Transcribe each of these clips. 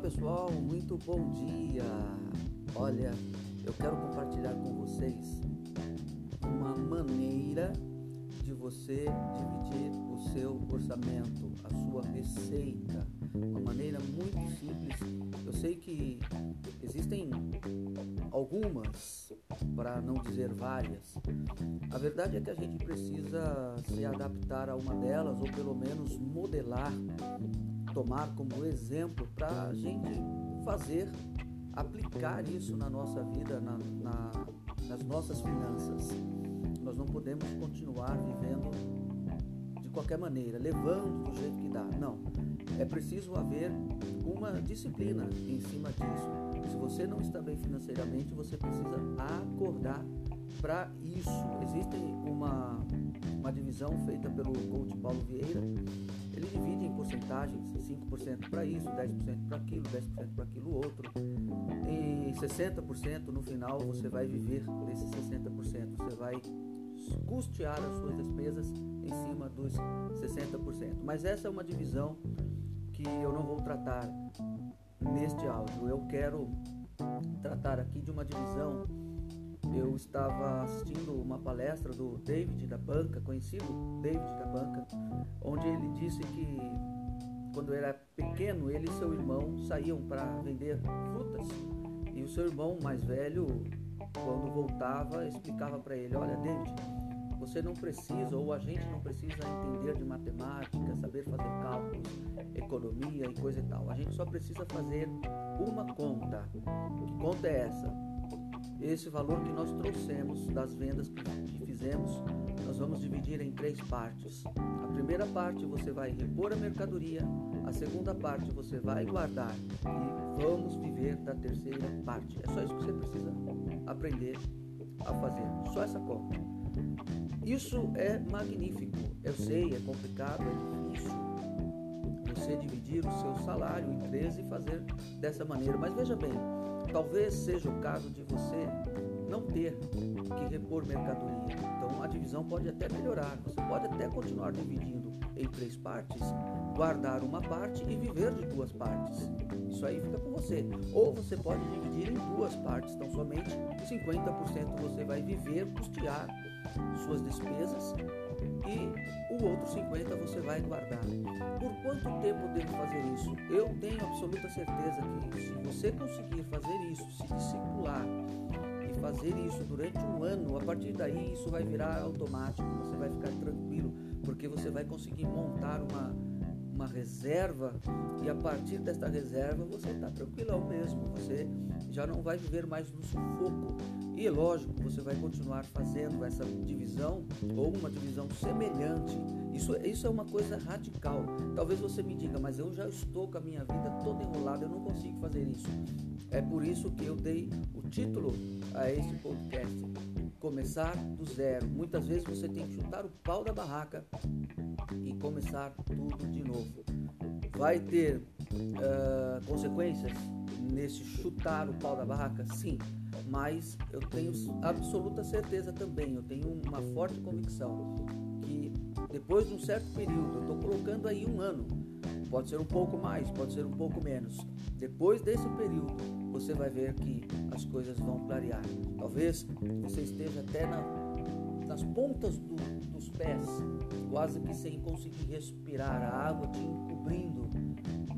pessoal, muito bom dia. Olha, eu quero compartilhar com vocês uma maneira de você dividir o seu orçamento, a sua receita. Uma maneira muito simples. Eu sei que existem algumas, para não dizer várias. A verdade é que a gente precisa se adaptar a uma delas, ou pelo menos modelar tomar como exemplo para a gente fazer, aplicar isso na nossa vida, na, na, nas nossas finanças. Nós não podemos continuar vivendo de qualquer maneira, levando do jeito que dá. Não. É preciso haver uma disciplina em cima disso. Se você não está bem financeiramente, você precisa acordar para isso. Existe uma, uma divisão feita pelo coach Paulo Vieira ele divide em porcentagens, 5% para isso, 10% para aquilo, 10% para aquilo outro. E 60% no final você vai viver desses 60%. Você vai custear as suas despesas em cima dos 60%. Mas essa é uma divisão que eu não vou tratar neste áudio. Eu quero tratar aqui de uma divisão eu estava assistindo uma palestra do David da Banca, conhecido David da Banca, onde ele disse que quando era pequeno, ele e seu irmão saíam para vender frutas e o seu irmão mais velho, quando voltava, explicava para ele: Olha, David, você não precisa, ou a gente não precisa entender de matemática, saber fazer cálculos, economia e coisa e tal. A gente só precisa fazer uma conta. Que conta é essa? Esse valor que nós trouxemos das vendas que fizemos, nós vamos dividir em três partes. A primeira parte você vai repor a mercadoria, a segunda parte você vai guardar e vamos viver da terceira parte. É só isso que você precisa aprender a fazer, só essa conta. Isso é magnífico. Eu sei, é complicado, é difícil você dividir o seu salário em 13 e fazer dessa maneira, mas veja bem, Talvez seja o caso de você não ter que repor mercadoria. Então a divisão pode até melhorar. Você pode até continuar dividindo em três partes, guardar uma parte e viver de duas partes. Isso aí fica com você. Ou você pode dividir em duas partes. Então somente 50% você vai viver, custear suas despesas e o outro 50 você vai guardar. Por quanto tempo devo fazer isso? Eu tenho absoluta certeza que se você conseguir fazer isso, se discipular fazer isso durante um ano, a partir daí isso vai virar automático, você vai ficar tranquilo, porque você vai conseguir montar uma, uma reserva e a partir desta reserva você está tranquilão mesmo, você já não vai viver mais no sufoco. E lógico, você vai continuar fazendo essa divisão ou uma divisão semelhante. Isso, isso é uma coisa radical. Talvez você me diga, mas eu já estou com a minha vida toda enrolada, eu não consigo fazer isso. É por isso que eu dei o título a esse podcast. Começar do zero. Muitas vezes você tem que chutar o pau da barraca e começar tudo de novo. Vai ter uh, consequências nesse chutar o pau da barraca? Sim, mas eu tenho absoluta certeza também, eu tenho uma forte convicção que depois de um certo período, eu estou colocando aí um ano, pode ser um pouco mais, pode ser um pouco menos. Depois desse período, você vai ver que as coisas vão clarear. Talvez você esteja até na, nas pontas do, dos pés, quase que sem conseguir respirar, a água te encobrindo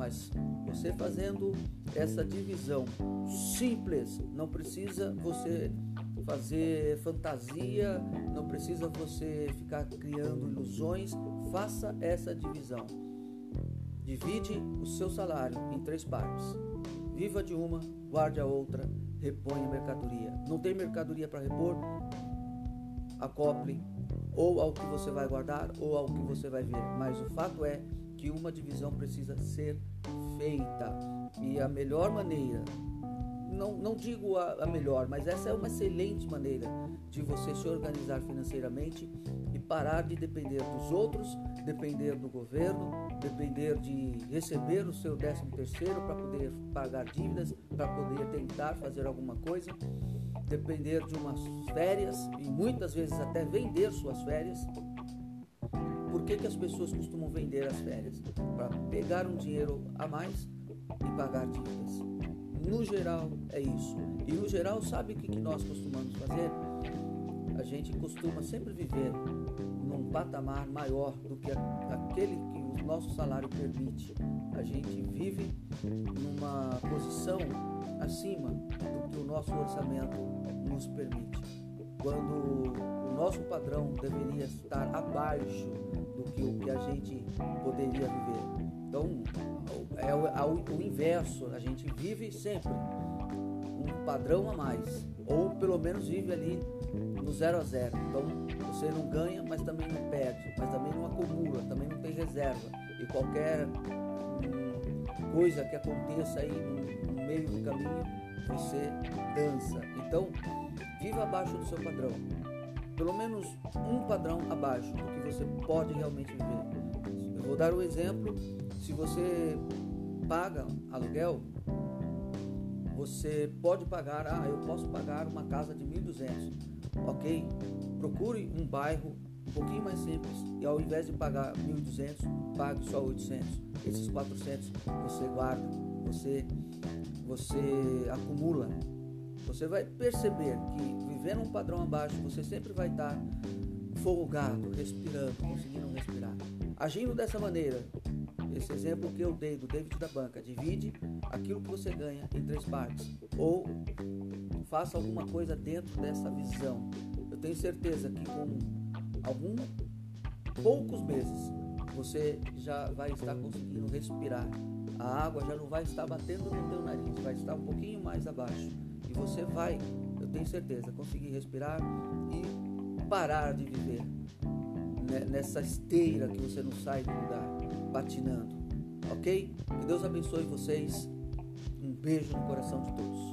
mas você fazendo essa divisão simples, não precisa você fazer fantasia, não precisa você ficar criando ilusões, faça essa divisão. Divide o seu salário em três partes. Viva de uma, guarde a outra, reponha mercadoria. Não tem mercadoria para repor? Acople ou ao que você vai guardar ou ao que você vai ver. Mas o fato é que uma divisão precisa ser feita. E a melhor maneira, não, não digo a, a melhor, mas essa é uma excelente maneira de você se organizar financeiramente parar de depender dos outros, depender do governo, depender de receber o seu 13 terceiro para poder pagar dívidas, para poder tentar fazer alguma coisa, depender de umas férias e muitas vezes até vender suas férias por que, que as pessoas costumam vender as férias? Para pegar um dinheiro a mais e pagar dívidas. No geral, é isso. E no geral, sabe o que nós costumamos fazer? A gente costuma sempre viver num patamar maior do que aquele que o nosso salário permite. A gente vive numa posição acima do que o nosso orçamento nos permite. Quando o nosso padrão deveria estar abaixo do que o que a gente poderia viver. Então, é o, é o inverso, a gente vive sempre um padrão a mais, ou pelo menos vive ali no zero a zero. Então, você não ganha, mas também não perde, mas também não acumula, também não tem reserva. E qualquer hum, coisa que aconteça aí no, no meio do caminho, você dança. Então, viva abaixo do seu padrão. Pelo menos um padrão abaixo do que você pode realmente viver. Eu vou dar um exemplo. Se você paga aluguel, você pode pagar, ah, eu posso pagar uma casa de 1.200, ok? Procure um bairro um pouquinho mais simples e ao invés de pagar 1.200, pague só 800. Esses 400 você guarda, você, você acumula. Você vai perceber que vivendo um padrão abaixo, você sempre vai estar folgado, respirando, conseguindo respirar. Agindo dessa maneira, esse exemplo que eu dei do David da banca, divide aquilo que você ganha em três partes ou faça alguma coisa dentro dessa visão. Eu tenho certeza que com algum poucos meses você já vai estar conseguindo respirar. A água já não vai estar batendo no teu nariz, vai estar um pouquinho mais abaixo e você vai, eu tenho certeza, conseguir respirar e parar de viver nessa esteira que você não sai do lugar patinando. Ok? Que Deus abençoe vocês. Um beijo no coração de todos.